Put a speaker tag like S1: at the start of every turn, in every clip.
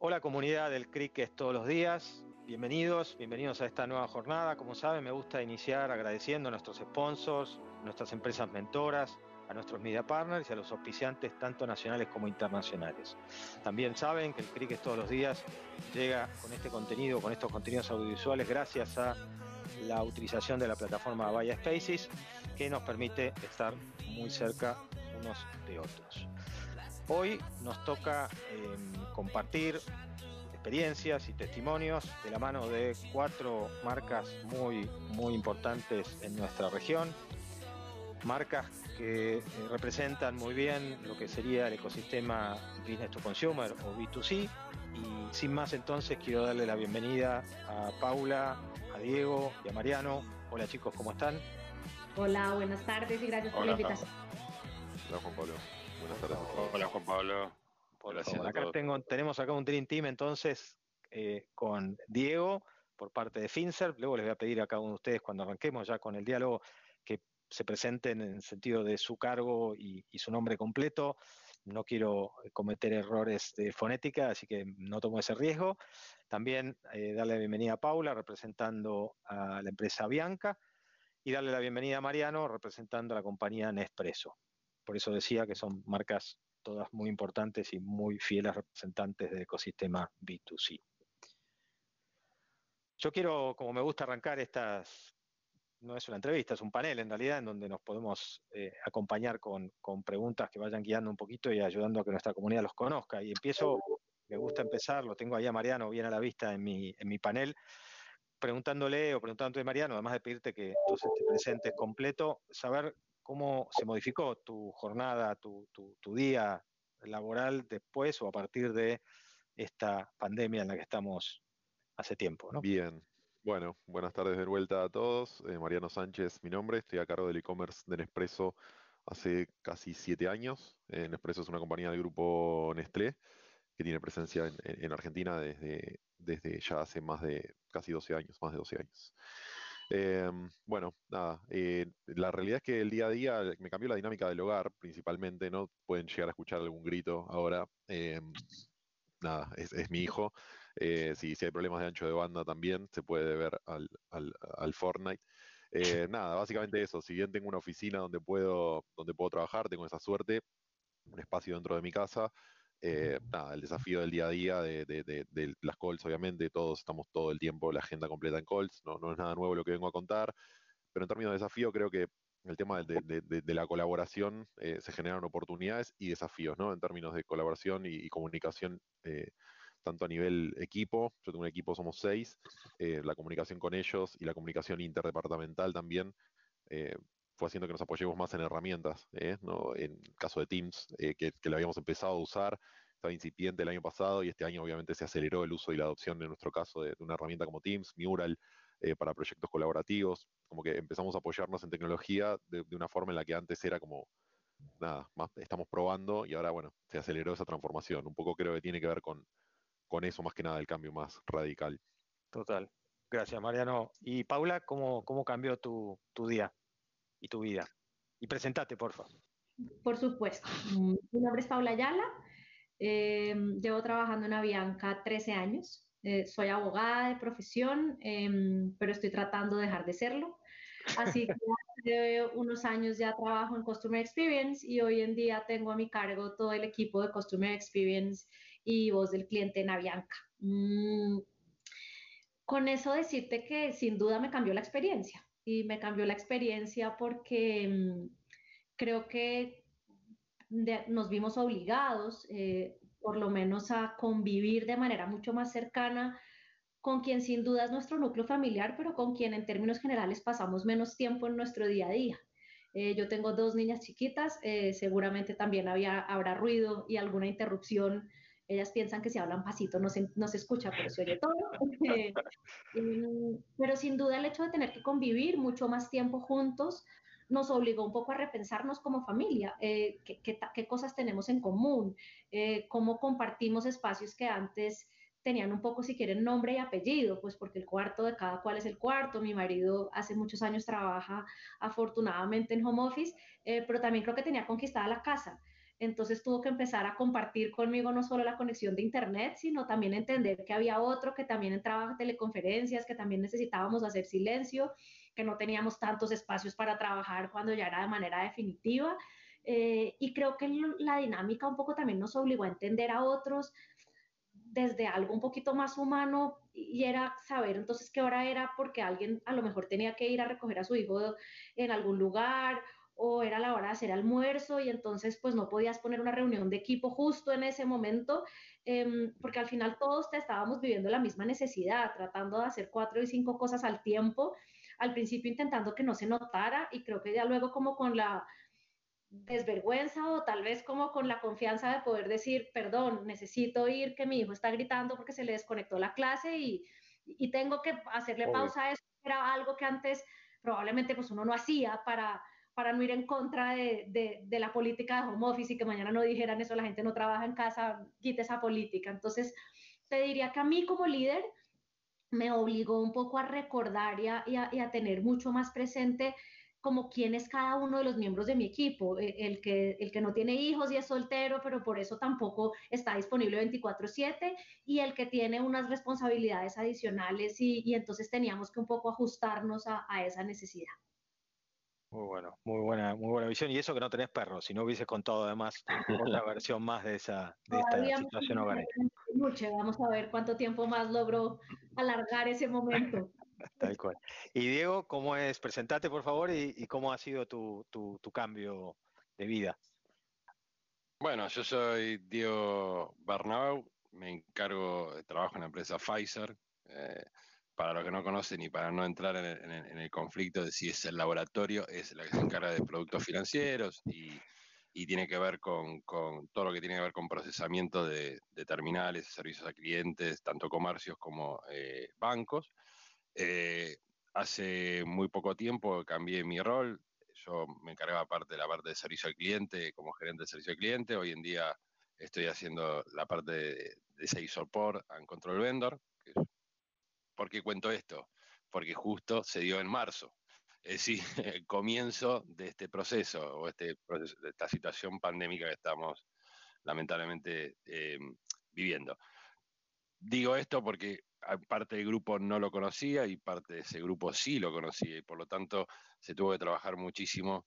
S1: Hola comunidad del Cricket todos los días, bienvenidos, bienvenidos a esta nueva jornada. Como saben, me gusta iniciar agradeciendo a nuestros sponsors, nuestras empresas mentoras, a nuestros media partners y a los auspiciantes tanto nacionales como internacionales. También saben que el Cricket todos los días llega con este contenido, con estos contenidos audiovisuales gracias a la utilización de la plataforma Vaya Spaces que nos permite estar muy cerca unos de otros. Hoy nos toca em, compartir experiencias y testimonios de la mano de cuatro marcas muy, muy importantes en nuestra región. Marcas que eh, representan muy bien lo que sería el ecosistema Business to Consumer o B2C. Y sin más entonces quiero darle la bienvenida a Paula, a Diego y a Mariano. Hola chicos, ¿cómo están?
S2: Hola, buenas tardes y gracias por la invitación.
S3: Hola Juan Pablo.
S4: Buenas tardes. Hola Juan Pablo.
S1: Hola, acá tengo, tenemos acá un Dream Team entonces eh, con Diego por parte de Finser. Luego les voy a pedir a cada uno de ustedes cuando arranquemos ya con el diálogo que se presenten en el sentido de su cargo y, su nombre completo. No quiero cometer errores de fonética, así que no tomo ese riesgo. También eh, darle la bienvenida a Paula, representando a la empresa Bianca, y darle la bienvenida a Mariano, representando a la compañía Nespresso. Por eso decía que son marcas todas muy importantes y muy fieles representantes del ecosistema B2C. Yo quiero, como me gusta arrancar estas, no es una entrevista, es un panel en realidad, en donde nos podemos eh, acompañar con, preguntas que vayan guiando un poquito y ayudando a que nuestra comunidad los conozca. Y empiezo, me gusta empezar, lo tengo ahí a Mariano bien a la vista en mi, en mi panel, preguntándole o preguntándote, Mariano, además de pedirte que entonces te presentes completo, saber ¿Cómo se modificó tu jornada, tu, día laboral después o a partir de esta pandemia en la que estamos hace tiempo? ¿no?
S3: Bien, bueno, buenas tardes de vuelta a todos. Eh, Mariano Sánchez, mi nombre. Estoy a cargo del e-commerce de Nespresso hace casi siete años. Eh, Nespresso es una compañía del grupo Nestlé que tiene presencia en, Argentina desde, desde ya hace más de casi 12 años, más de 12 años. Em, bueno, nada, eh, la realidad es que el día a día me cambió la dinámica del hogar principalmente, ¿no? Pueden llegar a escuchar algún grito ahora. Em, nada, es, mi hijo. Eh, si, hay problemas de ancho de banda también, se puede ver al, al, Fortnite. Eh, nada, básicamente eso. Si bien tengo una oficina donde puedo, donde puedo trabajar, tengo esa suerte, un espacio dentro de mi casa. Eh, el desafío del día a día de, las calls, obviamente, todos estamos todo el tiempo la agenda completa en calls, no, no es nada nuevo lo que vengo a contar, pero en términos de desafío creo que el tema de, la colaboración eh, se generan oportunidades y desafíos, ¿no? En términos de colaboración y, comunicación, eh, tanto a nivel equipo, yo tengo un equipo, somos seis, la comunicación con ellos y la comunicación interdepartamental también fue haciendo que nos apoyemos más en herramientas, ¿eh? ¿no? En caso de Teams, eh, que, lo habíamos empezado a usar, estaba incipiente el año pasado y este año obviamente se aceleró el uso y la adopción en nuestro caso de, una herramienta como Teams, Mural, eh, para proyectos colaborativos, como que empezamos a apoyarnos en tecnología de, una forma en la que antes era como, nada, más estamos probando y ahora, bueno, se aceleró esa transformación. Un poco creo que tiene que ver con, con eso más que nada, el cambio más radical.
S1: Total. Gracias, Mariano. Y Paula, ¿cómo, cómo cambió tu, tu día? Y tu vida. Y presentate, por favor.
S2: Por supuesto. Mi nombre es Paula Ayala. Eh, llevo trabajando en Avianca 13 años. Eh, soy abogada de profesión, em, pero estoy tratando de dejar de serlo. Así que hace unos años ya trabajo en Customer Experience y hoy en día tengo a mi cargo todo el equipo de Customer Experience y voz del cliente en Avianca. Mm, con eso decirte que sin duda me cambió la experiencia y me cambió la experiencia porque mm, creo que nos vimos obligados, eh, por lo menos, a convivir de manera mucho más cercana con quien sin duda es nuestro núcleo familiar, pero con quien en términos generales pasamos menos tiempo en nuestro día a día. Eh, yo tengo dos niñas chiquitas, eh, seguramente también había, habrá ruido y alguna interrupción ellas piensan que si hablan pasito no se, no se escucha, pero se oye todo. pero sin duda el hecho de tener que convivir mucho más tiempo juntos nos obligó un poco a repensarnos como familia, eh, qué, qué, cosas tenemos en común, eh, cómo compartimos espacios que antes tenían un poco, si quieren, nombre y apellido, pues porque el cuarto de cada cual es el cuarto. Mi marido hace muchos años trabaja afortunadamente en home office, eh, pero también creo que tenía conquistada la casa. Entonces tuvo que empezar a compartir conmigo no solo la conexión de Internet, sino también entender que había otro que también entraba a teleconferencias, que también necesitábamos hacer silencio, que no teníamos tantos espacios para trabajar cuando ya era de manera definitiva. Eh, y creo que la dinámica un poco también nos obligó a entender a otros desde algo un poquito más humano y era saber entonces qué hora era porque alguien a lo mejor tenía que ir a recoger a su hijo en algún lugar hora de hacer almuerzo y entonces pues no podías poner una reunión de equipo justo en ese momento, em, porque al final todos estábamos viviendo la misma necesidad, tratando de hacer cuatro y cinco cosas al tiempo, al principio intentando que no se notara y creo que ya luego como con la desvergüenza o tal vez como con la confianza de poder decir, perdón, necesito ir, que mi hijo está gritando porque se le desconectó la clase y, y tengo que hacerle pausa a eso, era algo que antes probablemente pues uno no hacía para para no ir en contra de, de, la política de home office y que mañana no dijeran eso, la gente no trabaja en casa, quite esa política. Entonces, te diría que a mí como líder me obligó un poco a recordar y a, y a, tener mucho más presente como quién es cada uno de los miembros de mi equipo, e, el que, el que no tiene hijos y es soltero, pero por eso tampoco está disponible 24/7, y el que tiene unas responsabilidades adicionales y, y entonces teníamos que un poco ajustarnos a, a esa necesidad.
S1: Muy bueno, muy buena, muy buena visión. Y eso que no tenés perro, si no hubieses contado además otra versión más de esa de esta situación hogareña.
S2: Vamos a ver cuánto tiempo más logro alargar ese momento.
S1: Tal cual. Y Diego, ¿cómo es? Presentate, por favor, y, cómo ha sido tu, tu, cambio de vida.
S4: Bueno, yo soy Diego Barnabau, me encargo, de trabajo en la empresa Pfizer. Eh, para los que no conocen y para no entrar en el, conflicto de si es el laboratorio, es la que se encarga de productos financieros y, tiene que ver con, todo lo que tiene que ver con procesamiento de, terminales, servicios a clientes, tanto comercios como eh, bancos. Eh, hace muy poco tiempo cambié mi rol, yo me encargaba parte de la parte de servicio al cliente como gerente de servicio al cliente, hoy en día estoy haciendo la parte de, de Sales Support and Control Vendor, ¿Por qué cuento esto? Porque justo se dio en marzo. Es decir, el comienzo de este proceso o este de esta situación pandémica que estamos lamentablemente eh, viviendo. Digo esto porque parte del grupo no lo conocía y parte de ese grupo sí lo conocía y por lo tanto se tuvo que trabajar muchísimo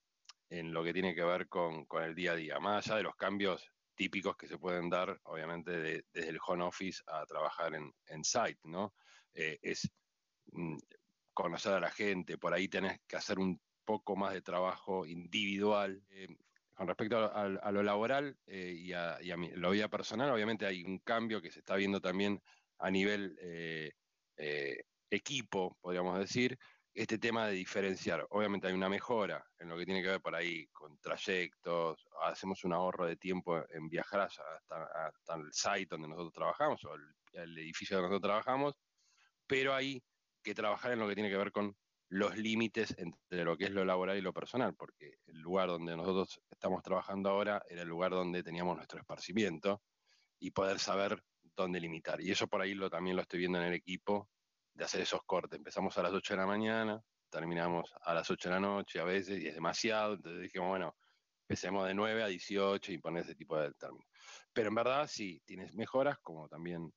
S4: en lo que tiene que ver con, el día a día, más allá de los cambios típicos que se pueden dar, obviamente, desde el home office a trabajar en, en site, ¿no? Eh, es mm, conocer a la gente, por ahí tenés que hacer un poco más de trabajo individual. Eh, con respecto a, lo laboral eh, y, a, mi, lo vida personal, obviamente hay un cambio que se está viendo también a nivel equipo, podríamos decir, este tema de diferenciar. Obviamente hay una mejora en lo que tiene que ver por ahí con trayectos, hacemos un ahorro de tiempo en viajar hasta, el site donde nosotros trabajamos o el edificio donde nosotros trabajamos, pero hay que trabajar en lo que tiene que ver con los límites entre lo que es lo laboral y lo personal, porque el lugar donde nosotros estamos trabajando ahora era el lugar donde teníamos nuestro esparcimiento y poder saber dónde limitar. Y eso por ahí lo, también lo estoy viendo en el equipo, de hacer esos cortes. Empezamos a las 8 de la mañana, terminamos a las 8 de la noche a veces, y es demasiado, entonces dijimos, bueno, empecemos de 9 a 18 y poner ese tipo de términos. Pero en verdad sí, tienes mejoras, como también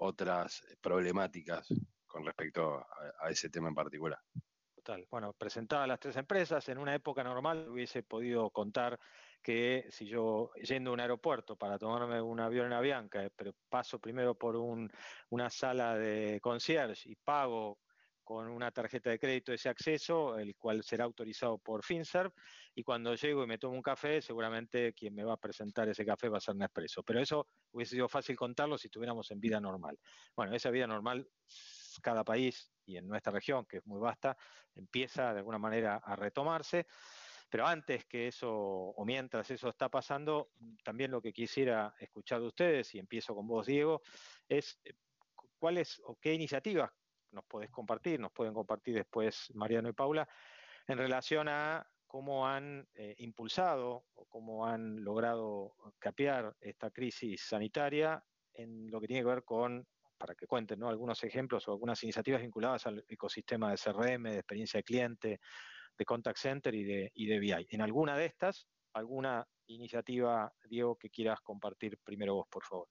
S4: otras problemáticas con respecto a, ese tema en particular.
S1: Total. Bueno, presentadas las tres empresas, en una época normal hubiese podido contar que si yo yendo a un aeropuerto para tomarme un avión en Avianca, eh, pero paso primero por una sala de concierge y pago con una tarjeta de crédito ese acceso, el cual será autorizado por FinServ, y cuando llego y me tomo un café, seguramente quien me va a presentar ese café va a ser Nespresso. Pero eso hubiese sido fácil contarlo si estuviéramos en vida normal. Bueno, esa vida normal, cada país y en nuestra región, que es muy vasta, empieza de alguna manera a retomarse. Pero antes que eso, o mientras eso está pasando, también lo que quisiera escuchar de ustedes, y empiezo con vos, Diego, es eh, cuáles o qué iniciativas nos podés compartir, nos pueden compartir después Mariano y Paula, en relación a cómo han eh, impulsado o cómo han logrado capear esta crisis sanitaria en lo que tiene que ver con, para que cuenten algunos ejemplos o algunas iniciativas vinculadas al ecosistema de CRM, de experiencia de cliente, de contact center y de, y de BI. En alguna de estas, alguna iniciativa, Diego, que quieras compartir primero vos, por favor.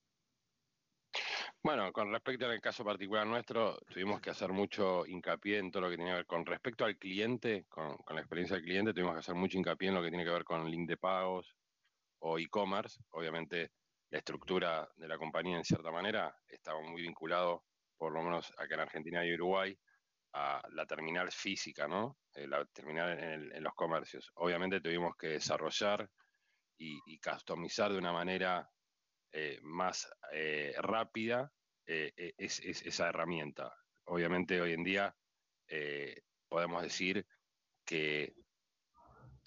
S4: Bueno, con respecto al caso particular nuestro, tuvimos que hacer mucho hincapié en todo lo que tiene que ver con respecto al cliente, con, la experiencia del cliente, tuvimos que hacer mucho hincapié en lo que tiene que ver con link de pagos o e-commerce. Obviamente, la estructura de la compañía, en cierta manera, estaba muy vinculado, por lo menos acá en Argentina y Uruguay, a la terminal física, ¿no? Eh, la terminal en, los comercios. Obviamente tuvimos que desarrollar y customizar de una manera eh, más eh, rápida eh, es, esa herramienta. Obviamente hoy en día podemos decir que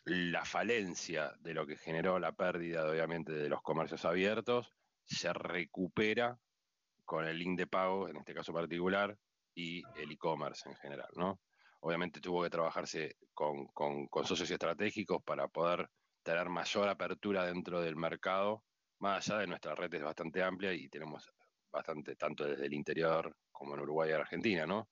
S4: la falencia de lo que generó la pérdida, obviamente, de los comercios abiertos, se recupera con el link de pago, en este caso particular, y el e-commerce en general, ¿no? Obviamente tuvo que trabajarse con, con, socios estratégicos para poder tener mayor apertura dentro del mercado más allá de nuestra red es bastante amplia y tenemos bastante, tanto desde el interior como en Uruguay y Argentina, ¿no?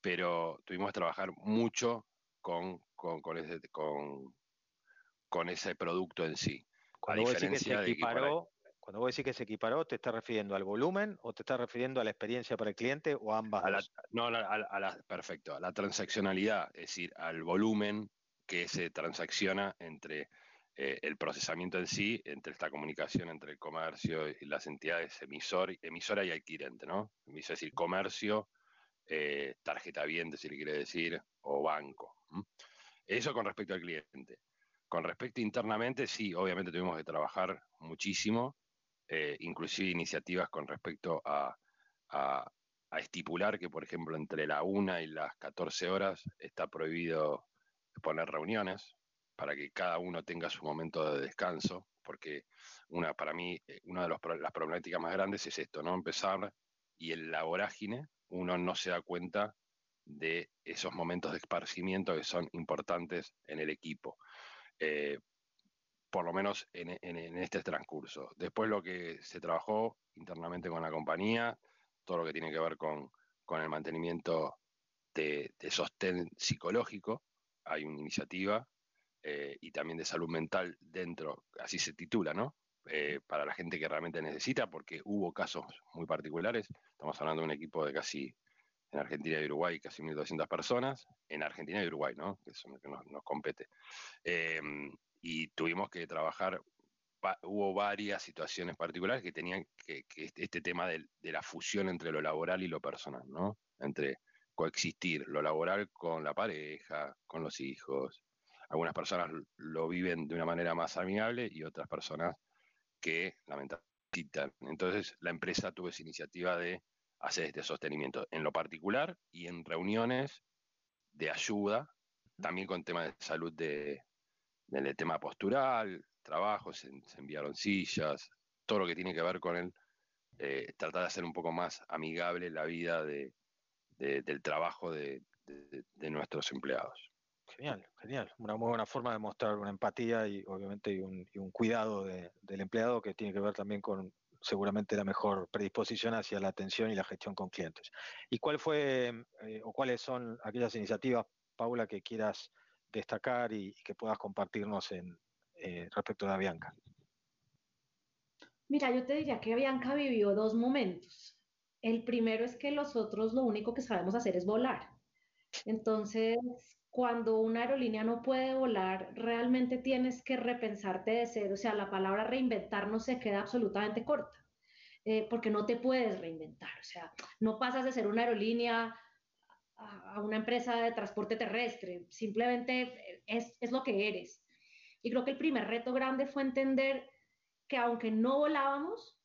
S4: Pero tuvimos que trabajar mucho con, con, ese, con, ese producto en sí.
S1: Cuando vos, decís que se equiparó, cuando vos decís que se equiparó, ¿te estás refiriendo al volumen o te estás refiriendo a la experiencia para el cliente o ambas?
S4: no, a la, perfecto, a la transaccionalidad, es decir, al volumen que se transacciona entre eh, el procesamiento en sí, entre esta comunicación entre el comercio y las entidades emisor, emisora y adquirente, ¿no? Es decir, comercio, eh, tarjeta viente, si le quiere decir, o banco. Eso con respecto al cliente. Con respecto internamente, sí, obviamente tuvimos que trabajar muchísimo, eh, inclusive iniciativas con respecto a, a, estipular que, por ejemplo, entre la 1 y las 14 horas está prohibido poner reuniones, para que cada uno tenga su momento de descanso, porque una, para mí, eh, una de las problemáticas más grandes es esto, ¿no? Empezar y en la vorágine uno no se da cuenta de esos momentos de esparcimiento que son importantes en el equipo. Eh, por lo menos en, este transcurso. Después lo que se trabajó internamente con la compañía, todo lo que tiene que ver con, el mantenimiento de, sostén psicológico, hay una iniciativa eh, y también de salud mental dentro, así se titula, ¿no? Eh, para la gente que realmente necesita, porque hubo casos muy particulares. Estamos hablando de un equipo de casi, en Argentina y Uruguay, casi 1.200 personas, en Argentina y Uruguay, ¿no? Que es lo que nos, compete. Em, y tuvimos que trabajar, hubo varias situaciones particulares que tenían que, este, este tema de, de, la fusión entre lo laboral y lo personal, ¿no? Entre coexistir lo laboral con la pareja, con los hijos, algunas personas lo viven de una manera más amigable y otras personas que lamentablemente Entonces la empresa tuvo esa iniciativa de hacer este sostenimiento en lo particular y en reuniones de ayuda, también con temas de salud de, del tema postural, trabajo, se, enviaron sillas, todo lo que tiene que ver con el eh, tratar de hacer un poco más amigable la vida de, del trabajo de nuestros empleados.
S1: Genial, genial. Una muy buena forma de mostrar una empatía y obviamente y un, cuidado del empleado que tiene que ver también con seguramente la mejor predisposición hacia la atención y la gestión con clientes. ¿Y cuál fue eh, o cuáles son aquellas iniciativas, Paula, que quieras destacar y, que puedas compartirnos en, eh, respecto de Avianca?
S2: Mira, yo te diría que Avianca vivió dos momentos. El primero es que nosotros lo único que sabemos hacer es volar. Entonces, cuando una aerolínea no puede volar, realmente tienes que repensarte de cero. O sea, la palabra reinventar no se queda absolutamente corta, eh, porque no te puedes reinventar. O sea, no pasas de ser una aerolínea a, una empresa de transporte terrestre, simplemente es, es lo que eres. Y creo que el primer reto grande fue entender que aunque no volábamos,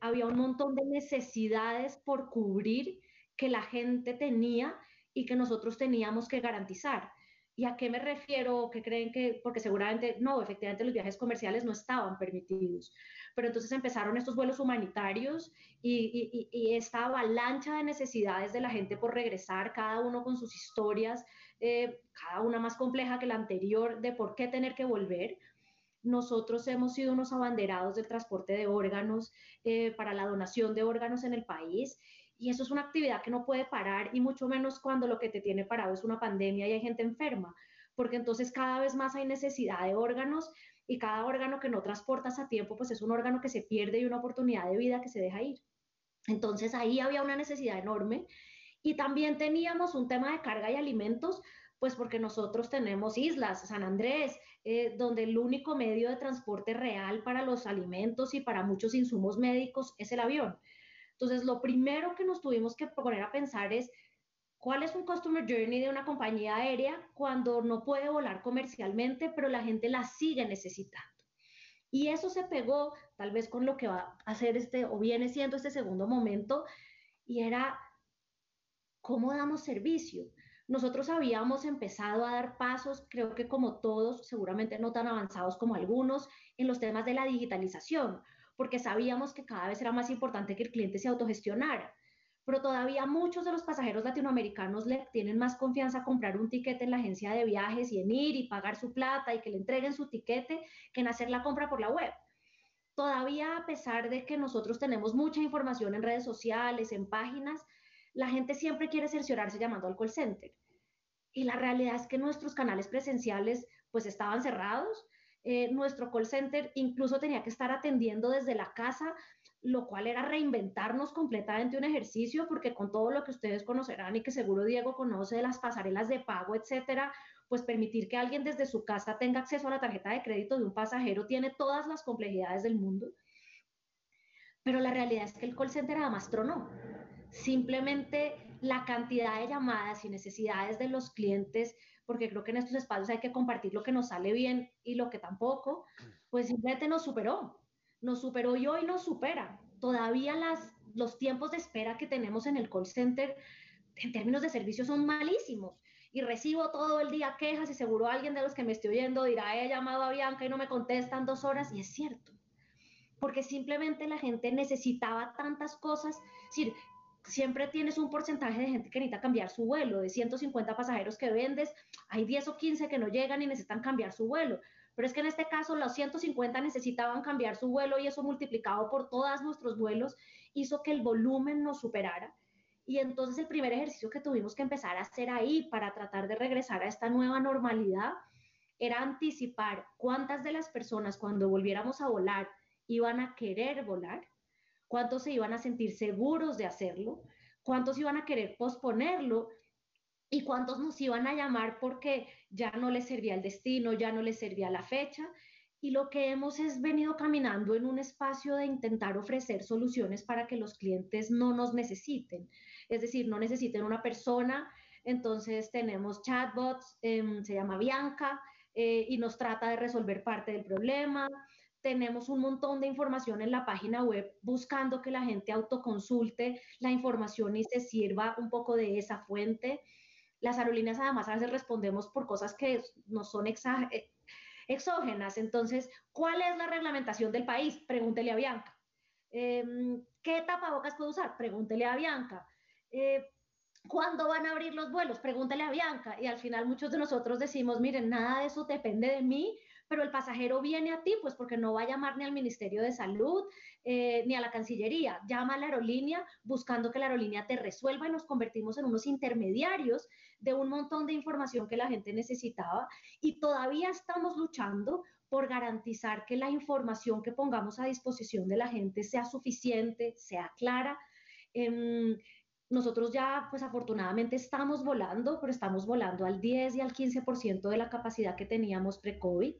S2: había un montón de necesidades por cubrir que la gente tenía y que nosotros teníamos que garantizar. ¿Y a qué me refiero? ¿Qué creen que? Porque seguramente no, efectivamente los viajes comerciales no estaban permitidos. Pero entonces empezaron estos vuelos humanitarios y, esta avalancha de necesidades de la gente por regresar, cada uno con sus historias, eh, cada una más compleja que la anterior, de por qué tener que volver. Nosotros hemos sido unos abanderados del transporte de órganos eh, para la donación de órganos en el país y eso es una actividad que no puede parar y mucho menos cuando lo que te tiene parado es una pandemia y hay gente enferma, porque entonces cada vez más hay necesidad de órganos y cada órgano que no transportas a tiempo, pues es un órgano que se pierde y una oportunidad de vida que se deja ir. Entonces ahí había una necesidad enorme y también teníamos un tema de carga y alimentos, pues porque nosotros tenemos islas, San Andrés, eh, donde el único medio de transporte real para los alimentos y para muchos insumos médicos es el avión. Entonces, lo primero que nos tuvimos que poner a pensar es cuál es un customer journey de una compañía aérea cuando no puede volar comercialmente, pero la gente la sigue necesitando. Y eso se pegó tal vez con lo que va a hacer este o viene siendo este segundo momento y era cómo damos servicio. Nosotros habíamos empezado a dar pasos, creo que como todos, seguramente no tan avanzados como algunos, en los temas de la digitalización, porque sabíamos que cada vez era más importante que el cliente se autogestionara pero todavía muchos de los pasajeros latinoamericanos le tienen más confianza a comprar un tiquete en la agencia de viajes y en ir y pagar su plata y que le entreguen su tiquete que en hacer la compra por la web. Todavía a pesar de que nosotros tenemos mucha información en redes sociales, en páginas, la gente siempre quiere cerciorarse llamando al call center. Y la realidad es que nuestros canales presenciales pues estaban cerrados. Eh, nuestro call center incluso tenía que estar atendiendo desde la casa lo cual era reinventarnos completamente un ejercicio, porque con todo lo que ustedes conocerán y que seguro Diego conoce de las pasarelas de pago, etcétera, pues permitir que alguien desde su casa tenga acceso a la tarjeta de crédito de un pasajero tiene todas las complejidades del mundo. Pero la realidad es que el call center además tronó. Simplemente la cantidad de llamadas y necesidades de los clientes, porque creo que en estos espacios hay que compartir lo que nos sale bien y lo que tampoco, pues simplemente nos superó nos superó y hoy nos supera. Todavía las, los tiempos de espera que tenemos en el call center en términos de servicio son malísimos. Y recibo todo el día quejas y seguro alguien de los que me estoy oyendo dirá, he llamado a Bianca y no me contestan dos horas. Y es cierto, porque simplemente la gente necesitaba tantas cosas. Es decir, siempre tienes un porcentaje de gente que necesita cambiar su vuelo. De 150 pasajeros que vendes, hay 10 o 15 que no llegan y necesitan cambiar su vuelo. Pero es que en este caso los 150 necesitaban cambiar su vuelo y eso multiplicado por todos nuestros vuelos hizo que el volumen nos superara. Y entonces el primer ejercicio que tuvimos que empezar a hacer ahí para tratar de regresar a esta nueva normalidad era anticipar cuántas de las personas cuando volviéramos a volar iban a querer volar, cuántos se iban a sentir seguros de hacerlo, cuántos iban a querer posponerlo y cuántos nos iban a llamar porque ya no les servía el destino, ya no les servía la fecha. Y lo que hemos es venido caminando en un espacio de intentar ofrecer soluciones para que los clientes no nos necesiten. Es decir, no necesiten una persona. Entonces tenemos chatbots, em, se llama Bianca, eh, y nos trata de resolver parte del problema. Tenemos un montón de información en la página web buscando que la gente autoconsulte la información y se sirva un poco de esa fuente. Las aerolíneas además a veces respondemos por cosas que no son eh, exógenas. Entonces, ¿cuál es la reglamentación del país? Pregúntele a Bianca. Em, ¿Qué tapabocas puedo usar? Pregúntele a Bianca. Eh, ¿Cuándo van a abrir los vuelos? Pregúntele a Bianca. Y al final muchos de nosotros decimos, miren, nada de eso depende de mí, pero el pasajero viene a ti, pues porque no va a llamar ni al Ministerio de Salud eh, ni a la Cancillería, llama a la aerolínea buscando que la aerolínea te resuelva y nos convertimos en unos intermediarios de un montón de información que la gente necesitaba y todavía estamos luchando por garantizar que la información que pongamos a disposición de la gente sea suficiente, sea clara. Em, nosotros ya, pues afortunadamente estamos volando, pero estamos volando al 10 y al 15% de la capacidad que teníamos pre-COVID.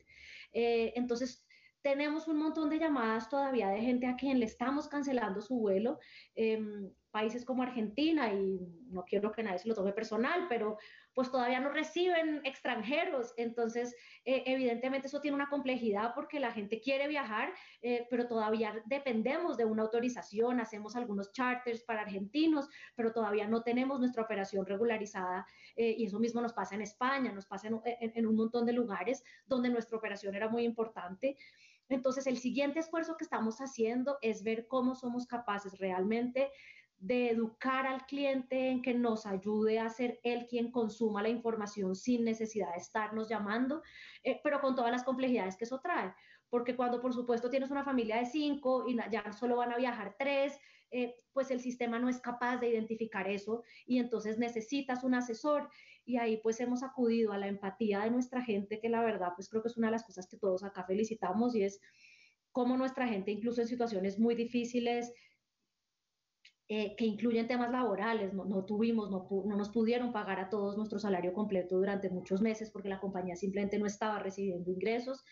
S2: Eh, entonces, tenemos un montón de llamadas todavía de gente a quien le estamos cancelando su vuelo. Em, países como Argentina, y no quiero que nadie se lo tome personal, pero pues todavía no reciben extranjeros. Entonces, eh, evidentemente eso tiene una complejidad porque la gente quiere viajar, eh, pero todavía dependemos de una autorización, hacemos algunos charters para argentinos, pero todavía no tenemos nuestra operación regularizada. Eh, y eso mismo nos pasa en España, nos pasa en un montón de lugares donde nuestra operación era muy importante. Entonces, el siguiente esfuerzo que estamos haciendo es ver cómo somos capaces realmente de educar al cliente en que nos ayude a ser él quien consuma la información sin necesidad de estarnos llamando, eh, pero con todas las complejidades que eso trae. Porque cuando, por supuesto, tienes una familia de cinco y ya solo van a viajar tres, eh, pues el sistema no es capaz de identificar eso y entonces necesitas un asesor y ahí pues hemos acudido a la empatía de nuestra gente, que la verdad pues creo que es una de las cosas que todos acá felicitamos y es cómo nuestra gente, incluso en situaciones muy difíciles, eh, que incluyen temas laborales, no, tuvimos, no, no, nos pudieron pagar a todos nuestro salario completo durante muchos meses porque la compañía simplemente no estaba recibiendo ingresos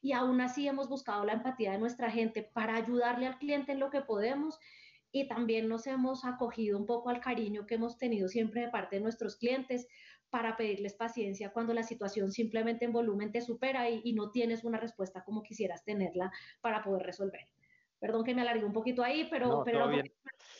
S2: y aún así hemos buscado la empatía de nuestra gente para ayudarle al cliente en lo que podemos y también nos hemos acogido un poco al cariño que hemos tenido siempre de parte de nuestros clientes para pedirles paciencia cuando la situación simplemente en volumen te supera y, y no tienes una respuesta como quisieras tenerla para poder resolver. Perdón que me alargué un poquito ahí, pero, pero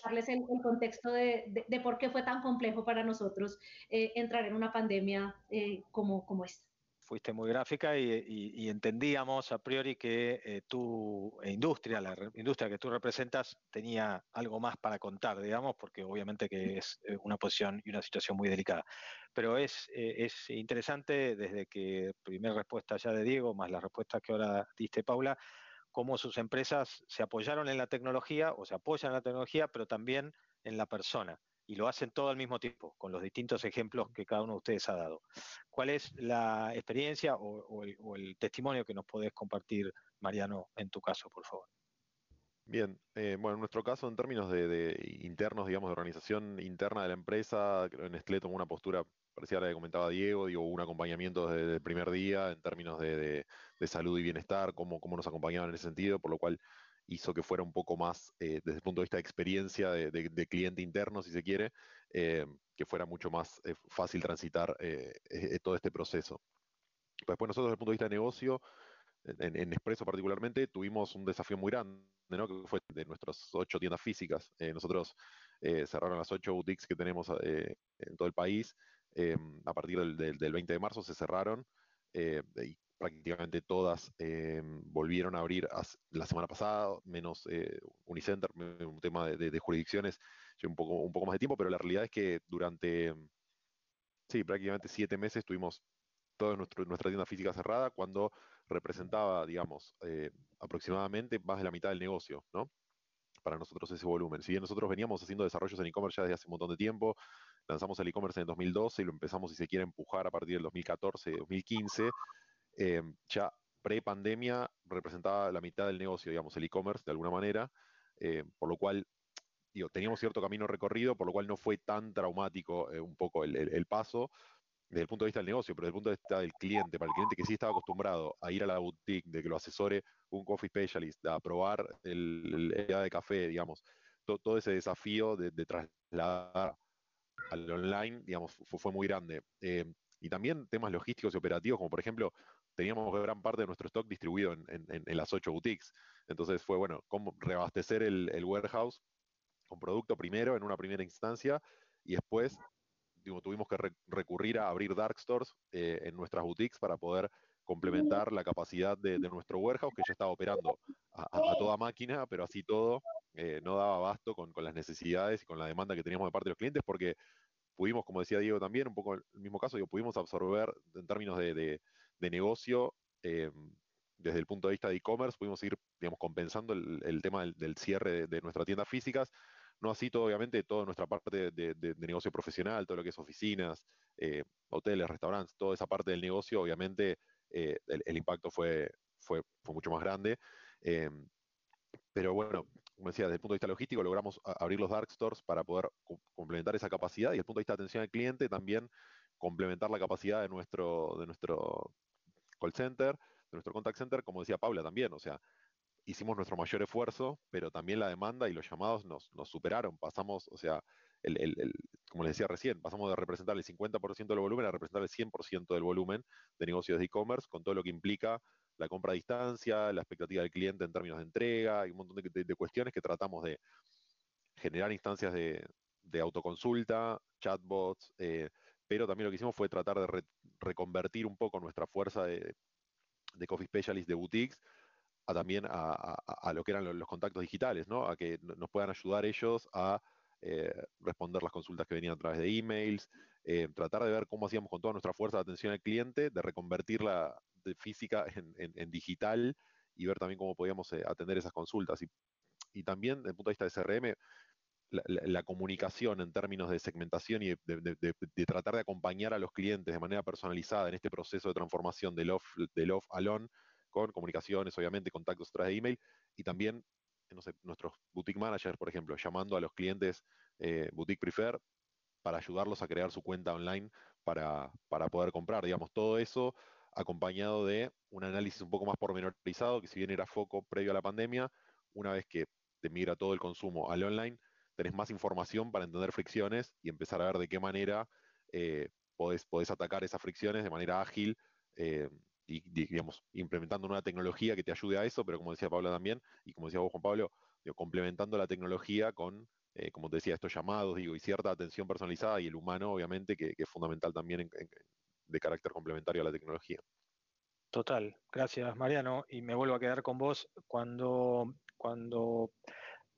S2: darles el, contexto de, de, por qué fue tan complejo para nosotros eh, entrar en una pandemia eh, como, como esta.
S1: Fuiste muy gráfica y, y, entendíamos a priori que eh, tu industria, la industria que tú representas, tenía algo más para contar, digamos, porque obviamente que es una posición y una situación muy delicada. Pero es, es interesante desde que, primera respuesta ya de Diego, más la respuesta que ahora diste, Paula, cómo sus empresas se apoyaron en la tecnología o se apoyan en la tecnología, pero también en la persona. Y lo hacen todo al mismo tiempo, con los distintos ejemplos que cada uno de ustedes ha dado. ¿Cuál es la experiencia o, el, testimonio que nos podés compartir, Mariano, en tu caso, por favor?
S3: Bien, eh, bueno, en nuestro caso, en términos de, internos, digamos, de organización interna de la empresa, que Nestlé tomó una postura parecía la que comentaba Diego, digo, un acompañamiento desde el primer día en términos de, salud y bienestar, cómo, cómo, nos acompañaban en ese sentido, por lo cual hizo que fuera un poco más, eh, desde el punto de vista de experiencia de, cliente interno, si se quiere, eh, que fuera mucho más eh, fácil transitar todo este proceso. Después nosotros desde el punto de vista de negocio, en, en Expreso particularmente, tuvimos un desafío muy grande, ¿no? que fue de nuestras ocho tiendas físicas. nosotros cerraron las ocho boutiques que tenemos en todo el país, eh, a partir del, 20 de marzo se cerraron eh, y prácticamente todas eh, volvieron a abrir la semana pasada, menos Unicenter, un tema de, jurisdicciones, un poco, un poco más de tiempo, pero la realidad es que durante, sí, prácticamente siete meses tuvimos toda nuestra tienda física cerrada cuando representaba, digamos, aproximadamente más de la mitad del negocio, ¿no? Para nosotros ese volumen. Si bien nosotros veníamos haciendo desarrollos en e-commerce ya desde hace un montón de tiempo, lanzamos el e-commerce en el 2012 y lo empezamos, si se quiere, empujar a partir del 2014, 2015. Eh, ya pre-pandemia representaba la mitad del negocio, digamos, el e-commerce, de alguna manera, eh, por lo cual, teníamos cierto camino recorrido, por lo cual no fue tan traumático eh, un poco el, paso desde el punto de vista del negocio, pero desde el punto de vista del cliente, para el cliente que sí estaba acostumbrado a ir a la boutique, de que lo asesore un coffee specialist, a probar el, el de café, digamos, todo ese desafío de, trasladar al online, digamos, fue, muy grande. Eh, y también temas logísticos y operativos, como por ejemplo, teníamos gran parte de nuestro stock distribuido en, las ocho boutiques. Entonces fue, bueno, cómo reabastecer el, warehouse con producto primero, en una primera instancia, y después tuvimos que recurrir a abrir dark stores eh, en nuestras boutiques para poder complementar la capacidad de, nuestro warehouse, que ya estaba operando a, toda máquina, pero así todo eh, no daba abasto con, las necesidades y con la demanda que teníamos de parte de los clientes, porque pudimos, como decía Diego también, un poco el mismo caso, pudimos absorber en términos de, negocio, eh, desde el punto de vista de e-commerce, pudimos ir, digamos, compensando el, tema del, cierre de, nuestras tiendas físicas, no así todo, obviamente, toda nuestra parte de, negocio profesional, todo lo que es oficinas, eh, hoteles, restaurantes, toda esa parte del negocio, obviamente, eh, el, impacto fue, fue, fue, mucho más grande. Eh, pero bueno, como decía, desde el punto de vista logístico logramos abrir los dark stores para poder complementar esa capacidad y desde el punto de vista de atención al cliente también complementar la capacidad de nuestro, de nuestro call center, de nuestro contact center, como decía Paula también, o sea, hicimos nuestro mayor esfuerzo, pero también la demanda y los llamados nos, superaron, pasamos, o sea, como les decía recién, pasamos de representar el 50% del volumen a representar el 100% del volumen de negocios de e-commerce, con todo lo que implica la compra a distancia, la expectativa del cliente en términos de entrega y un montón de, cuestiones que tratamos de generar instancias de, autoconsulta, chatbots, eh, pero también lo que hicimos fue tratar de reconvertir un poco nuestra fuerza de, coffee specialist de boutiques a también a, lo que eran los, contactos digitales, ¿no? A que nos puedan ayudar ellos a eh, responder las consultas que venían a través de emails, eh, tratar de ver cómo hacíamos con toda nuestra fuerza de atención al cliente, de reconvertirla de física en, digital y ver también cómo podíamos eh, atender esas consultas. Y, también desde el punto de vista de CRM, la, comunicación en términos de segmentación y de, tratar de acompañar a los clientes de manera personalizada en este proceso de transformación del off, del off al con comunicaciones, obviamente, contactos a través de email, y también, no sé, nuestros boutique managers, por ejemplo, llamando a los clientes eh, boutique prefer para ayudarlos a crear su cuenta online para, para poder comprar. Digamos, todo eso acompañado de un análisis un poco más pormenorizado, que si bien era foco previo a la pandemia, una vez que te migra todo el consumo al online, tenés más información para entender fricciones y empezar a ver de qué manera eh, podés, atacar esas fricciones de manera ágil eh, y, digamos, implementando una tecnología que te ayude a eso, pero como decía Pablo también, y como decía vos, Juan Pablo, complementando la tecnología con, eh, como te decía, estos llamados, digo, y cierta atención personalizada y el humano, obviamente, que, es fundamental también de carácter complementario a la tecnología.
S1: Total, gracias Mariano. Y me vuelvo a quedar con vos cuando, cuando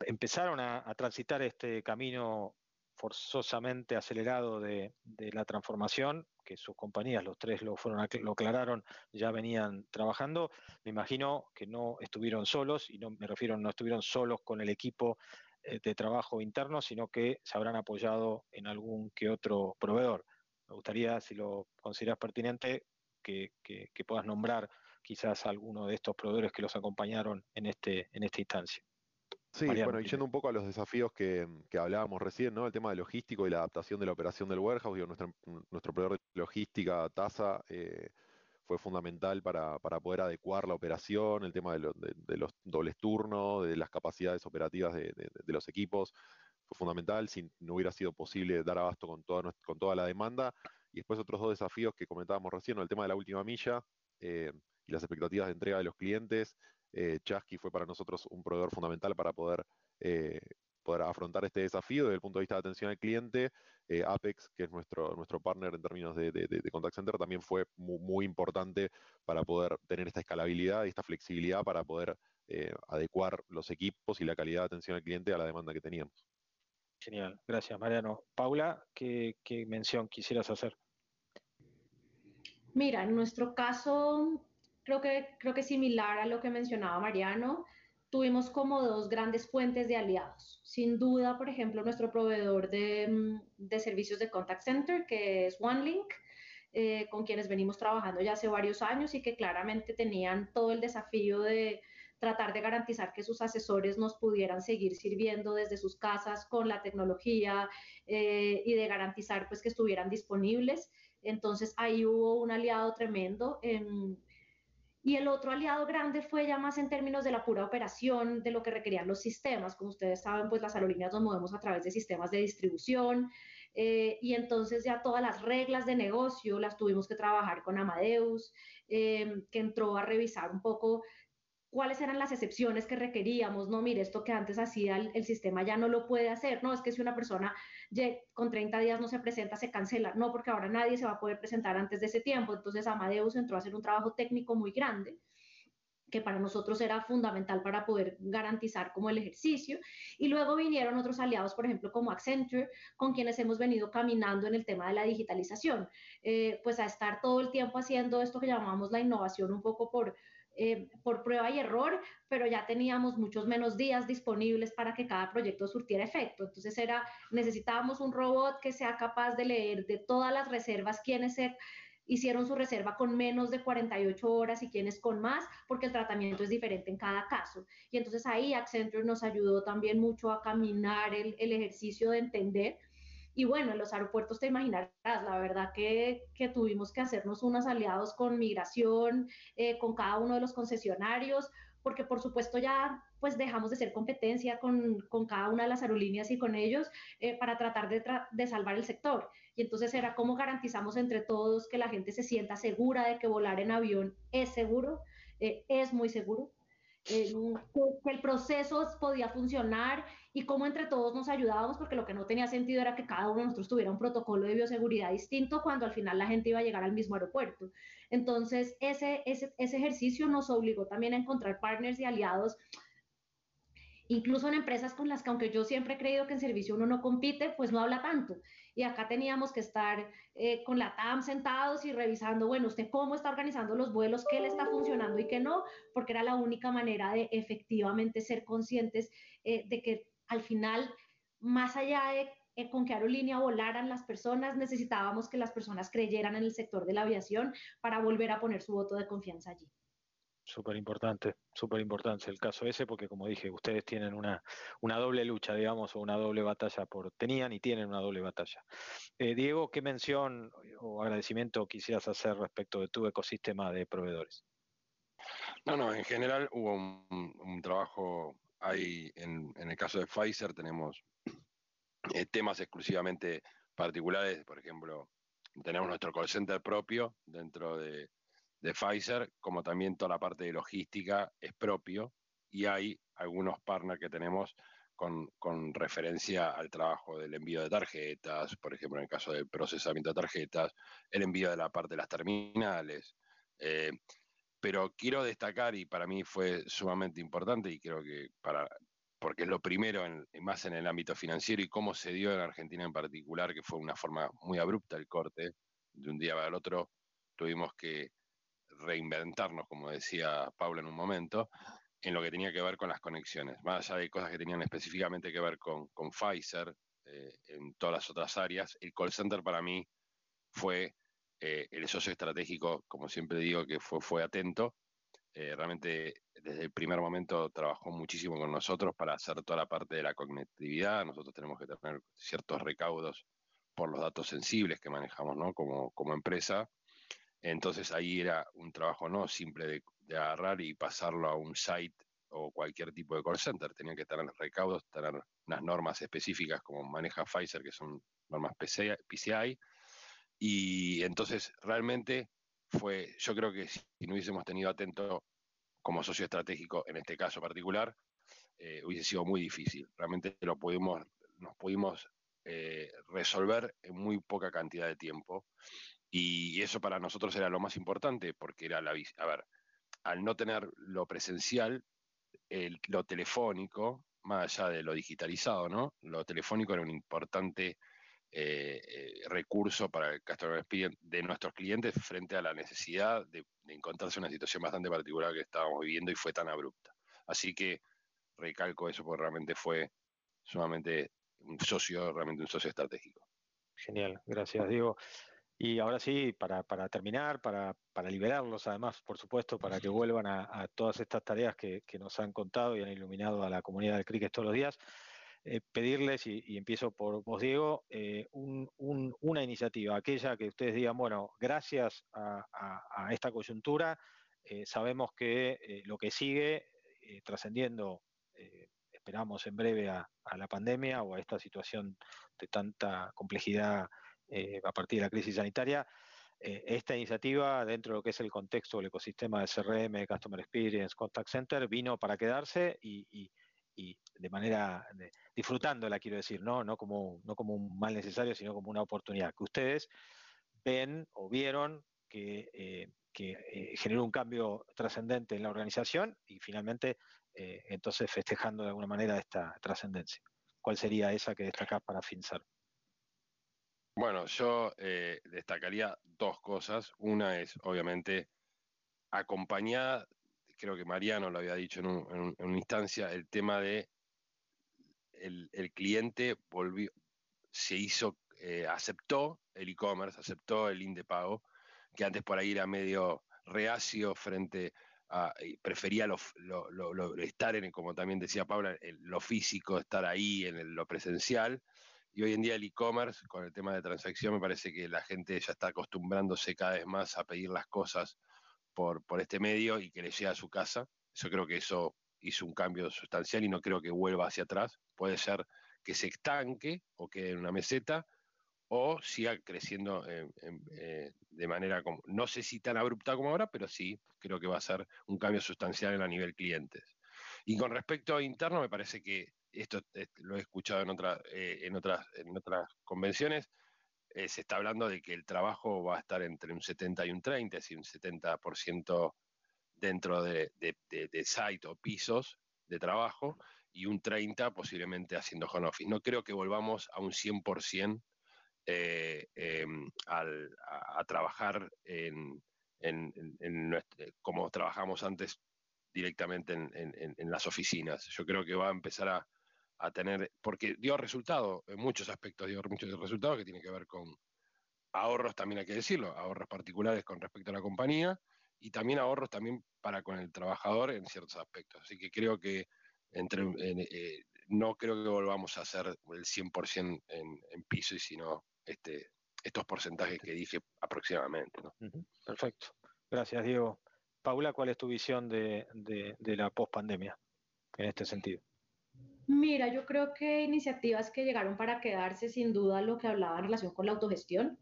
S1: empezaron a, transitar este camino forzosamente acelerado de, la transformación, que sus compañías, los tres lo fueron lo aclararon, ya venían trabajando. Me imagino que no estuvieron solos, y no me refiero, no estuvieron solos con el equipo eh, de trabajo interno, sino que se habrán apoyado en algún que otro proveedor. Me gustaría, si lo consideras pertinente, que, puedas nombrar quizás alguno de estos proveedores que los acompañaron en, este, en esta instancia.
S3: Sí, bueno, y yendo un poco a los desafíos que, hablábamos recién, ¿no? El tema de logístico y la adaptación de la operación del warehouse, digo, nuestro, nuestro proveedor de logística, TASA, eh, fue fundamental para, poder adecuar la operación, el tema de, los dobles turnos, de las capacidades operativas de, los equipos, fue fundamental, si no hubiera sido posible dar abasto con toda, con toda la demanda. Y después otros dos desafíos que comentábamos recién, el tema de la última milla eh, y las expectativas de entrega de los clientes. Eh, Chasky fue para nosotros un proveedor fundamental para poder, eh, poder afrontar este desafío desde el punto de vista de atención al cliente. Eh, Apex, que es nuestro, nuestro partner en términos de, contact center, también fue muy, importante para poder tener esta escalabilidad y esta flexibilidad para poder adecuar los equipos y la calidad de atención al cliente a la demanda que teníamos.
S1: Genial, gracias Mariano. Paula, ¿qué, qué mención quisieras hacer?
S2: Mira, en nuestro caso, creo que, creo que similar a lo que mencionaba Mariano, tuvimos como dos grandes fuentes de aliados. Sin duda, por ejemplo, nuestro proveedor de, mm, servicios de contact center, que es OneLink, eh, con quienes venimos trabajando ya hace varios años y que claramente tenían todo el desafío de tratar de garantizar que sus asesores nos pudieran seguir sirviendo desde sus casas con la tecnología eh, y de garantizar pues que estuvieran disponibles. Entonces ahí hubo un aliado tremendo. En, y el otro aliado grande fue ya más en términos de la pura operación, de lo que requerían los sistemas. Como ustedes saben, pues las aerolíneas nos movemos a través de sistemas de distribución eh, y entonces ya todas las reglas de negocio las tuvimos que trabajar con Amadeus, eh, que entró a revisar un poco cuáles eran las excepciones que requeríamos, no, mire, esto que antes hacía el, sistema ya no lo puede hacer, no, es que si una persona con 30 días no se presenta, se cancela, no, porque ahora nadie se va a poder presentar antes de ese tiempo, entonces Amadeus entró a hacer un trabajo técnico muy grande que para nosotros era fundamental para poder garantizar como el ejercicio. Y luego vinieron otros aliados, por ejemplo, como Accenture, con quienes hemos venido caminando en el tema de la digitalización, eh, pues a estar todo el tiempo haciendo esto que llamamos la innovación un poco por, eh, por prueba y error, pero ya teníamos muchos menos días disponibles para que cada proyecto surtiera efecto. Entonces era, necesitábamos un robot que sea capaz de leer de todas las reservas quiénes hicieron su reserva con menos de 48 horas y quiénes con más, porque el tratamiento es diferente en cada caso. Y entonces ahí Accenture nos ayudó también mucho a caminar el, el ejercicio de entender y bueno, en los aeropuertos te imaginarás, la verdad que, que tuvimos que hacernos unos aliados con migración, eh, con cada uno de los concesionarios, porque por supuesto ya pues dejamos de ser competencia con, con cada una de las aerolíneas y con ellos eh, para tratar de, de, salvar el sector. Y entonces era cómo garantizamos entre todos que la gente se sienta segura de que volar en avión es seguro, eh, es muy seguro, que el proceso podía funcionar y cómo entre todos nos ayudábamos, porque lo que no tenía sentido era que cada uno de nosotros tuviera un protocolo de bioseguridad distinto cuando al final la gente iba a llegar al mismo aeropuerto. Entonces, ese, ese, ese ejercicio nos obligó también a encontrar partners y aliados incluso en empresas con las que, aunque yo siempre he creído que en servicio uno no compite, pues no habla tanto. Y acá teníamos que estar eh, con la TAM sentados y revisando, bueno, usted cómo está organizando los vuelos, qué le está funcionando y qué no, porque era la única manera de efectivamente ser conscientes eh, de que al final más allá de eh, con qué aerolínea volaran las personas, necesitábamos que las personas creyeran en el sector de la aviación para volver a poner su voto de confianza allí.
S1: Súper importante, súper importante el caso ese, porque como dije, ustedes tienen una, una, doble lucha, digamos, o una doble batalla por, tenían y tienen una doble batalla. Eh, Diego, ¿qué mención o agradecimiento quisieras hacer respecto de tu ecosistema de proveedores?
S4: No, no, en general hubo un, trabajo ahí, en, en, el caso de Pfizer tenemos eh, temas exclusivamente particulares, por ejemplo, tenemos nuestro call center propio dentro de, de Pfizer, como también toda la parte de logística es propio y hay algunos partners que tenemos con, referencia al trabajo del envío de tarjetas, por ejemplo, en el caso del procesamiento de tarjetas, el envío de la parte de las terminales. Eh, pero quiero destacar, y para mí fue sumamente importante, y creo que para, porque es lo primero, más en el ámbito financiero y cómo se dio en Argentina en particular, que fue una forma muy abrupta el corte, de un día para el otro tuvimos que reinventarnos, como decía Paula en un momento, en lo que tenía que ver con las conexiones, más allá de cosas que tenían específicamente que ver con, con Pfizer, eh, en todas las otras áreas, el call center para mí fue eh, el socio estratégico, como siempre digo, que fue, fue atento, eh, realmente desde el primer momento trabajó muchísimo con nosotros para hacer toda la parte de la conectividad. Nosotros tenemos que tener ciertos recaudos por los datos sensibles que manejamos ¿no? como, como empresa. Entonces ahí era un trabajo no simple de, agarrar y pasarlo a un site o cualquier tipo de call center. Tenían que tener recaudos, tener unas normas específicas como maneja Pfizer, que son normas PCI. Y entonces realmente fue, yo creo que si no hubiésemos tenido atento como socio estratégico en este caso particular, eh, hubiese sido muy difícil. Realmente lo pudimos, nos pudimos eh, resolver en muy poca cantidad de tiempo. Y eso para nosotros era lo más importante, porque era la... A ver, al no tener lo presencial, lo telefónico, más allá de lo digitalizado, ¿no? Lo telefónico era un importante eh, eh, recurso para el customer experience de nuestros clientes frente a la necesidad de, encontrarse en una situación bastante particular que estábamos viviendo y fue tan abrupta. Así que recalco eso porque realmente fue sumamente un socio, realmente un socio estratégico.
S1: Genial, gracias Diego. Y ahora sí, para, terminar, para, liberarlos además, por supuesto, para que vuelvan a, todas estas tareas que, que, nos han contado y han iluminado a la comunidad del cricket todos los días, eh, pedirles, y, empiezo por vos, Diego, eh, una iniciativa, aquella que ustedes digan, bueno, gracias a, esta coyuntura, eh, sabemos que lo que sigue, trascendiendo, esperamos en breve a, la pandemia o a esta situación de tanta complejidad a partir de la crisis sanitaria, esta iniciativa, dentro de lo que es el contexto del ecosistema de CRM, Customer Experience, Contact Center, vino para quedarse y, y de manera disfrutándola, quiero decir, ¿no? No, como, no como un mal necesario, sino como una oportunidad, que ustedes ven o vieron que, eh, eh, generó un cambio trascendente en la organización y finalmente eh, entonces festejando de alguna manera esta trascendencia. ¿Cuál sería esa que destacás para FinSAR?
S4: Bueno, yo destacaría dos cosas. Una es, obviamente, acompañada creo que Mariano lo había dicho en, una instancia, el tema de el, cliente volvió, se hizo, eh, aceptó el e-commerce, aceptó el INDE pago, que antes por ahí era medio reacio frente a, prefería lo, estar en, como también decía Paula, lo físico, estar ahí en lo presencial. Y hoy en día el e-commerce, con el tema de transacción, me parece que la gente ya está acostumbrándose cada vez más a pedir las cosas por, por este medio y que le llegue a su casa. Yo creo que eso hizo un cambio sustancial y no creo que vuelva hacia atrás. Puede ser que se estanque o quede en una meseta o siga creciendo eh, de manera, como, no sé si tan abrupta como ahora, pero sí creo que va a ser un cambio sustancial a nivel clientes. Y con respecto a interno, me parece que esto lo he escuchado en, otra, eh, en, otras, en otras convenciones, eh, se está hablando de que el trabajo va a estar entre un 70 y un 30, es decir, un 70% dentro de, site o pisos de trabajo y un 30 posiblemente haciendo home office. No creo que volvamos a un 100% eh, em, a, trabajar en, como trabajamos antes directamente en, las oficinas. Yo creo que va a empezar a, a tener, porque dio resultado, en muchos aspectos dio muchos resultados que tienen que ver con ahorros, también hay que decirlo, ahorros particulares con respecto a la compañía y también ahorros también para con el trabajador en ciertos aspectos. Así que creo que entre, eh, no creo que volvamos a hacer el 100% en, en piso, sino este, estos porcentajes que dije aproximadamente.
S1: Perfecto. Gracias, Diego. Paula, ¿cuál es tu visión de, de, de la pospandemia en este sentido?
S2: Mira, yo creo que iniciativas que llegaron para quedarse, sin duda, lo que hablaba en relación con la autogestión.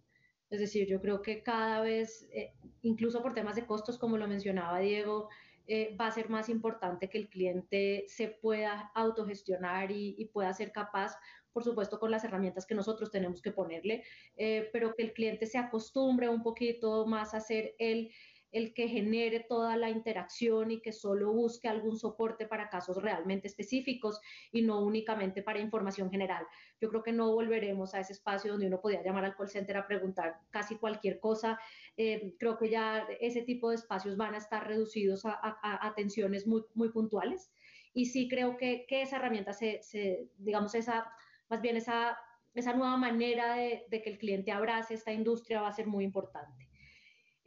S2: Es decir, yo creo que cada vez, eh, incluso por temas de costos, como lo mencionaba Diego, eh, va a ser más importante que el cliente se pueda autogestionar y, y, pueda ser capaz, por supuesto, con las herramientas que nosotros tenemos que ponerle, eh, pero que el cliente se acostumbre un poquito más a ser él el que genere toda la interacción y que solo busque algún soporte para casos realmente específicos y no únicamente para información general. Yo creo que no volveremos a ese espacio donde uno podía llamar al call center a preguntar casi cualquier cosa. Eh, creo que ya ese tipo de espacios van a estar reducidos a, a, atenciones muy, muy puntuales. Y sí creo que, esa herramienta se, digamos, esa, más bien esa, esa nueva manera de, de que el cliente abrace esta industria va a ser muy importante.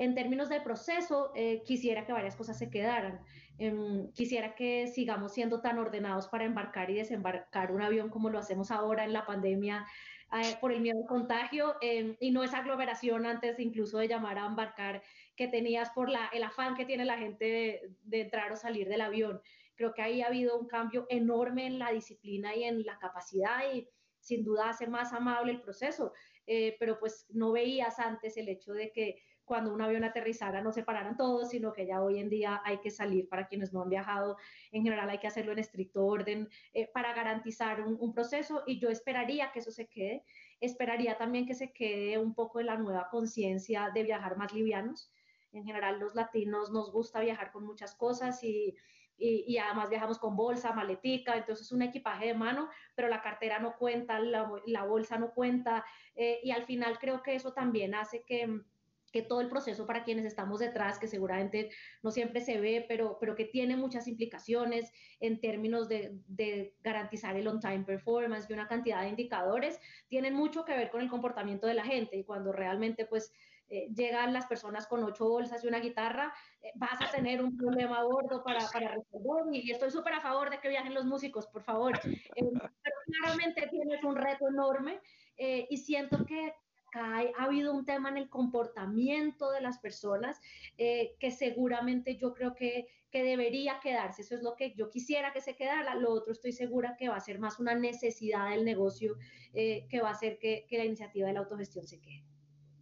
S2: En términos del proceso, eh, quisiera que varias cosas se quedaran. Eh, quisiera que sigamos siendo tan ordenados para embarcar y desembarcar un avión como lo hacemos ahora en la pandemia eh, por el miedo al contagio em, y no esa aglomeración antes incluso de llamar a embarcar que tenías por la, el afán que tiene la gente de, de entrar o salir del avión. Creo que ahí ha habido un cambio enorme en la disciplina y en la capacidad y sin duda hace más amable el proceso, eh, pero pues no veías antes el hecho de que cuando un avión aterrizara no se pararan todos, sino que ya hoy en día hay que salir para quienes no han viajado. En general hay que hacerlo en estricto orden eh, para garantizar un, un, proceso y yo esperaría que eso se quede. Esperaría también que se quede un poco de la nueva conciencia de viajar más livianos. En general los latinos nos gusta viajar con muchas cosas y, y, y, además viajamos con bolsa, maletica, entonces un equipaje de mano, pero la cartera no cuenta, la, la bolsa no cuenta eh, y al final creo que eso también hace que que todo el proceso para quienes estamos detrás, que seguramente no siempre se ve, pero, pero que tiene muchas implicaciones en términos de, de garantizar el on-time performance y una cantidad de indicadores, tienen mucho que ver con el comportamiento de la gente. Y cuando realmente pues eh, llegan las personas con ocho bolsas y una guitarra, eh, vas a tener un problema gordo para, para resolver. Y, y estoy súper a favor de que viajen los músicos, por favor, eh, pero claramente tienes un reto enorme eh, y siento que acá hay, ha habido un tema en el comportamiento de las personas eh, que seguramente yo creo que, que, debería quedarse. Eso es lo que yo quisiera que se quedara. Lo otro estoy segura que va a ser más una necesidad del negocio eh, que va a hacer que, que la iniciativa de la autogestión se quede.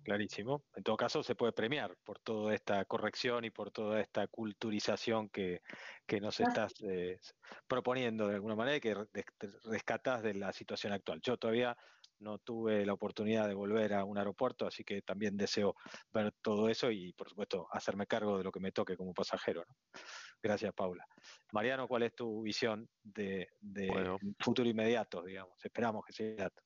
S1: Clarísimo. En todo caso, se puede premiar por toda esta corrección y por toda esta culturización que, que nos estás eh, proponiendo de alguna manera y que rescatas de la situación actual. Yo todavía no tuve la oportunidad de volver a un aeropuerto, así que también deseo ver todo eso y, por supuesto, hacerme cargo de lo que me toque como pasajero. ¿no? Gracias, Paula. Mariano, ¿cuál es tu visión de, de bueno. futuro inmediato, digamos? Esperamos que sea inmediato.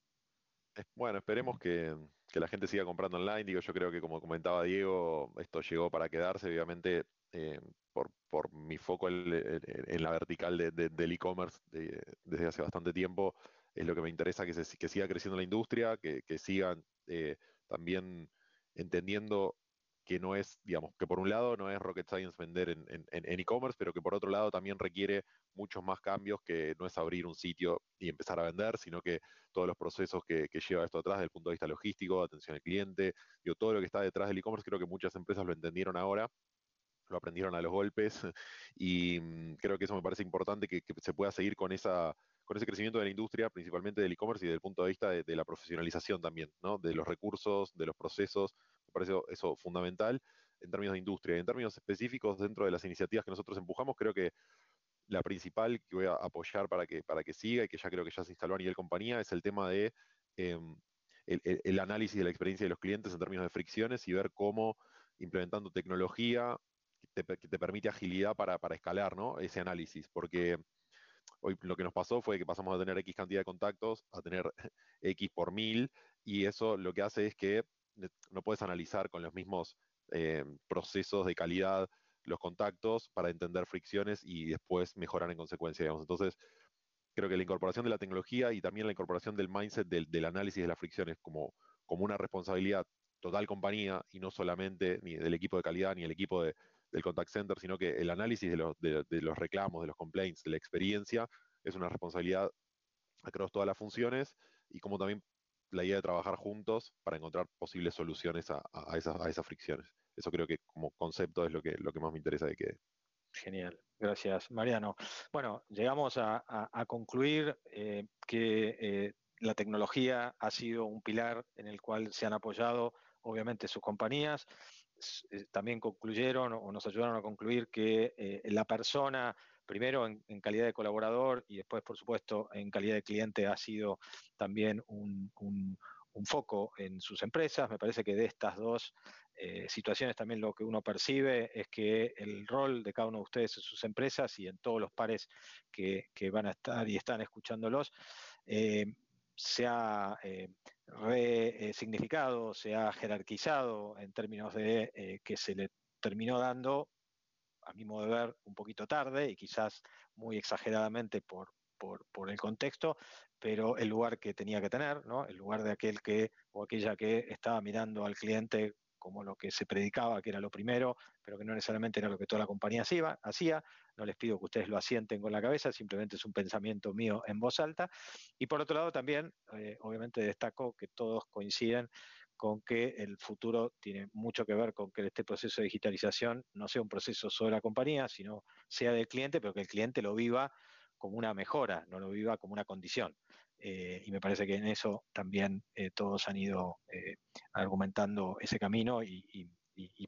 S3: Bueno, esperemos que, que, la gente siga comprando online. Digo, yo creo que como comentaba Diego, esto llegó para quedarse. Obviamente, eh, por, por, mi foco en, en la vertical de, de, del e-commerce de, desde hace bastante tiempo, es lo que me interesa que, se, que siga creciendo la industria, que, que sigan eh, también entendiendo que no es, digamos, que por un lado no es rocket science vender en e-commerce, pero que por otro lado también requiere muchos más cambios, que no es abrir un sitio y empezar a vender, sino que todos los procesos que, que lleva esto atrás desde el punto de vista logístico, atención al cliente, digo, todo lo que está detrás del e-commerce, creo que muchas empresas lo entendieron ahora, lo aprendieron a los golpes, y mmm, creo que eso me parece importante que se pueda seguir con esa con ese crecimiento de la industria, principalmente del e-commerce y desde el punto de vista de, la profesionalización también, ¿no? de los recursos, de los procesos, me parece eso fundamental en términos de industria. En términos específicos, dentro de las iniciativas que nosotros empujamos, creo que la principal que voy a apoyar para que, para que siga y que ya creo que ya se instaló a nivel compañía es el tema de el, el, análisis de la experiencia de los clientes en términos de fricciones y ver cómo implementando tecnología que te, que te permite agilidad para, para escalar ¿no? ese análisis, porque Hoy lo que nos pasó fue que pasamos a tener X cantidad de contactos a tener X por mil y eso lo que hace es que no puedes analizar con los mismos eh, procesos de calidad los contactos para entender fricciones y después mejorar en consecuencia. Entonces, creo que la incorporación de la tecnología y también la incorporación del mindset del, análisis de las fricciones como, como una responsabilidad total compañía y no solamente ni del equipo de calidad ni del equipo de, del contact center, sino que el análisis de los, reclamos, de los complaints, de la experiencia, es una responsabilidad across todas las funciones y como también la idea de trabajar juntos para encontrar posibles soluciones a, esas, a esas fricciones. Eso creo que como concepto es lo que, lo que más me interesa de que,
S1: Genial, gracias Mariano. Bueno, llegamos a, concluir eh, que eh, la tecnología ha sido un pilar en el cual se han apoyado obviamente sus compañías. Eh, también concluyeron o nos ayudaron a concluir que la persona, primero en, calidad de colaborador y después, por supuesto, en calidad de cliente, ha sido también un, un foco en sus empresas. Me parece que de estas dos eh, situaciones también lo que uno percibe es que el rol de cada uno de ustedes en sus empresas y en todos los pares que, van a estar y están escuchándolos, eh, se ha eh, resignificado, se ha jerarquizado en términos de que se le terminó dando, a mi modo de ver, un poquito tarde y quizás muy exageradamente por, por, el contexto, pero el lugar que tenía que tener, ¿no? el lugar de aquel que o aquella que estaba mirando al cliente como lo que se predicaba, que era lo primero, pero que no necesariamente era lo que toda la compañía hacía. No les pido que ustedes lo asienten con la cabeza, simplemente es un pensamiento mío en voz alta. Y por otro lado también, eh, obviamente destaco que todos coinciden con que el futuro tiene mucho que ver con que este proceso de digitalización no sea un proceso solo de la compañía, sino sea del cliente, pero que el cliente lo viva como una mejora, no lo viva como una condición. Eh, y me parece que en eso también eh, todos han ido argumentando ese camino y,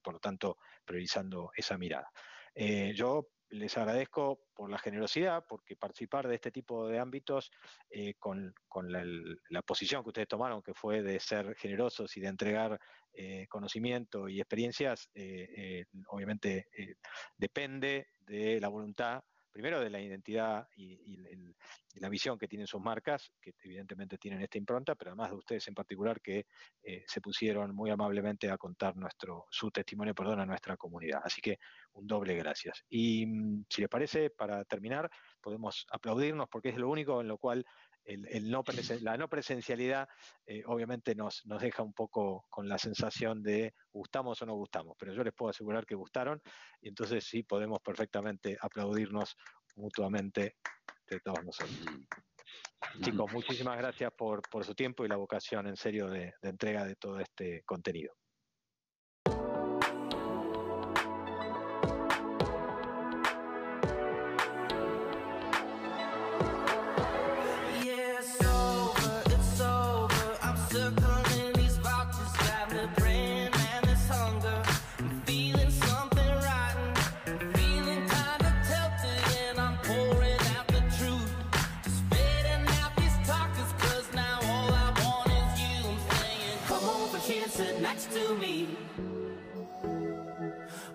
S1: por lo tanto priorizando esa mirada. yo les agradezco por la generosidad, porque participar de este tipo de ámbitos con, la, posición que ustedes tomaron, que fue de ser generosos y de entregar conocimiento y experiencias, obviamente depende de la voluntad primero de la identidad y, la visión que tienen sus marcas, que evidentemente tienen esta impronta, pero además de ustedes en particular que eh, se pusieron muy amablemente a contar nuestro, su testimonio perdón, a nuestra comunidad. Así que un doble gracias. Y mm, si les parece, para terminar, podemos aplaudirnos porque es lo único en lo cual el, no la no presencialidad eh, obviamente nos, nos deja un poco con la sensación de gustamos o no gustamos, pero yo les puedo asegurar que gustaron y entonces sí podemos perfectamente aplaudirnos mutuamente de todos nosotros. Chicos, muchísimas gracias por, por su tiempo y la vocación en serio de entrega de todo este contenido.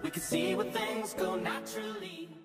S1: We can see where things go naturally.